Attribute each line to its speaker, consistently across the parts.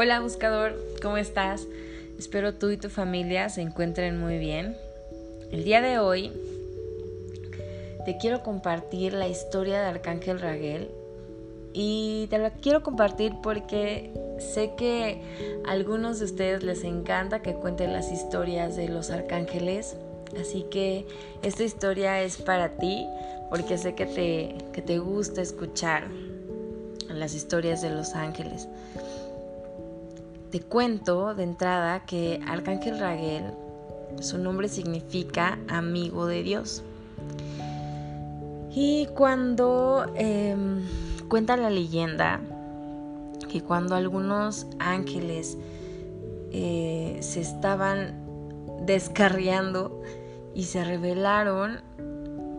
Speaker 1: Hola buscador, ¿cómo estás? Espero tú y tu familia se encuentren muy bien. El día de hoy te quiero compartir la historia de Arcángel Raguel y te la quiero compartir porque sé que a algunos de ustedes les encanta que cuenten las historias de los arcángeles, así que esta historia es para ti porque sé que te, que te gusta escuchar las historias de los ángeles. Te cuento de entrada que Arcángel Raguel, su nombre significa amigo de Dios. Y cuando em, cuenta la leyenda que cuando algunos ángeles eh, se estaban descarriando y se rebelaron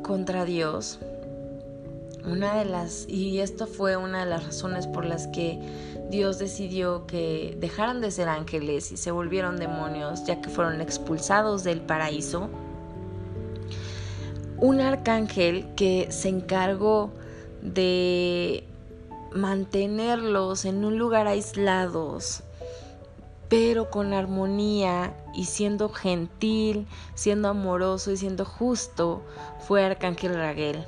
Speaker 1: contra Dios, una de las, y esto fue una de las razones por las que Dios decidió que dejaran de ser ángeles y se volvieron demonios, ya que fueron expulsados del paraíso. Un arcángel que se encargó de mantenerlos en un lugar aislados, pero con armonía y siendo gentil, siendo amoroso y siendo justo, fue Arcángel Raguel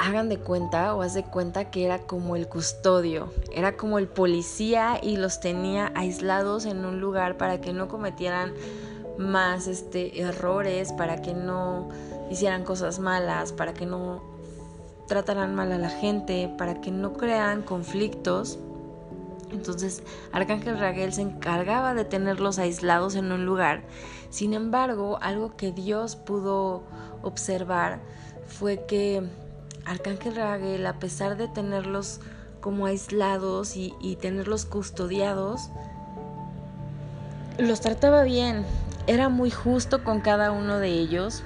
Speaker 1: hagan de cuenta o haz de cuenta que era como el custodio, era como el policía y los tenía aislados en un lugar para que no cometieran más este errores, para que no hicieran cosas malas, para que no trataran mal a la gente, para que no crearan conflictos. Entonces Arcángel Raguel se encargaba de tenerlos aislados en un lugar. Sin embargo, algo que Dios pudo observar fue que Arcángel Raguel, a pesar de tenerlos como aislados y, tenerlos custodiados, los trataba bien, era muy justo con cada uno de ellos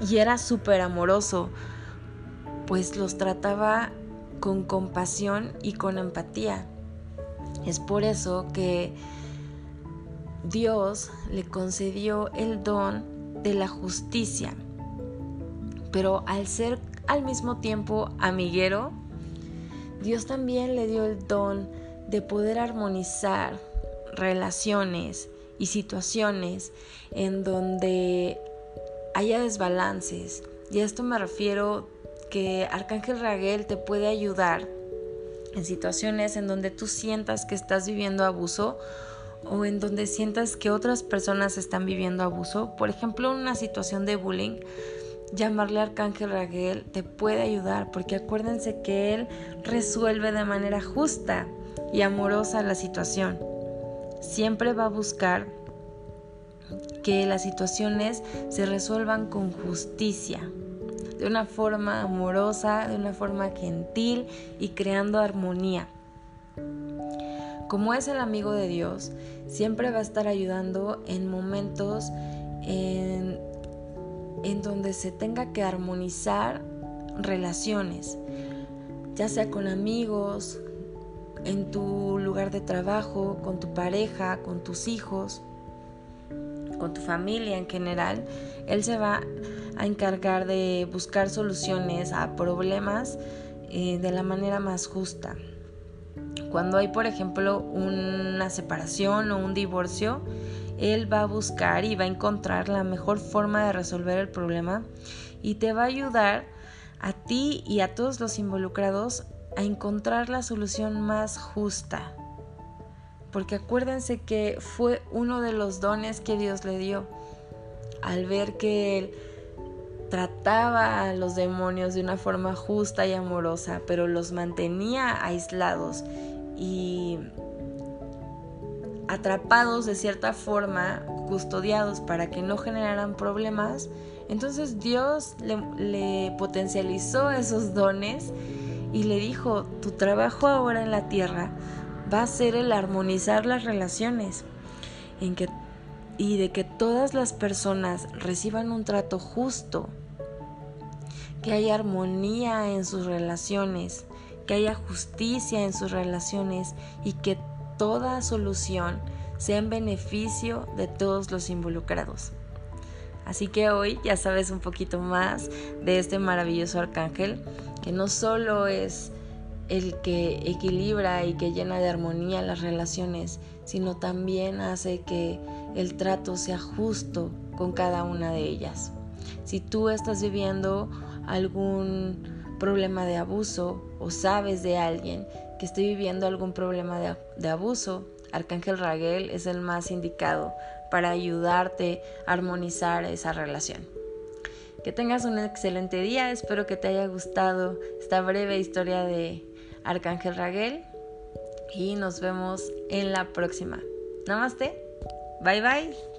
Speaker 1: y era súper amoroso, pues los trataba con compasión y con empatía. Es por eso que Dios le concedió el don de la justicia. Pero al ser al mismo tiempo amiguero, Dios también le dio el don de poder armonizar relaciones y situaciones en donde haya desbalances. Y a esto me refiero que Arcángel Raguel te puede ayudar en situaciones en donde tú sientas que estás viviendo abuso o en donde sientas que otras personas están viviendo abuso. Por ejemplo, una situación de bullying llamarle Arcángel Raguel te puede ayudar porque acuérdense que él resuelve de manera justa y amorosa la situación. Siempre va a buscar que las situaciones se resuelvan con justicia, de una forma amorosa, de una forma gentil y creando armonía. Como es el amigo de Dios, siempre va a estar ayudando en momentos en en donde se tenga que armonizar relaciones, ya sea con amigos, en tu lugar de trabajo, con tu pareja, con tus hijos, con tu familia en general. Él se va a encargar de buscar soluciones a problemas eh, de la manera más justa. Cuando hay, por ejemplo, una separación o un divorcio, él va a buscar y va a encontrar la mejor forma de resolver el problema y te va a ayudar a ti y a todos los involucrados a encontrar la solución más justa. Porque acuérdense que fue uno de los dones que Dios le dio al ver que Él trataba a los demonios de una forma justa y amorosa, pero los mantenía aislados y atrapados de cierta forma, custodiados para que no generaran problemas, entonces Dios le, potencializó esos dones y le dijo, tu trabajo ahora en la tierra va a ser el armonizar las relaciones en que, y de que todas las personas reciban un trato justo, que haya armonía en sus relaciones, que haya justicia en sus relaciones y que toda solución sea en beneficio de todos los involucrados. Así que hoy ya sabes un poquito más de este maravilloso arcángel, que no solo es el que equilibra y que llena de armonía las relaciones, sino también hace que el trato sea justo con cada una de ellas. Si tú estás viviendo algún problema de abuso o sabes de alguien que esté viviendo algún problema de, abuso, Arcángel Raguel es el más indicado para ayudarte a armonizar esa relación. Que tengas un excelente día, espero que te haya gustado esta breve historia de Arcángel Raguel y nos vemos en la próxima. Namaste, bye bye.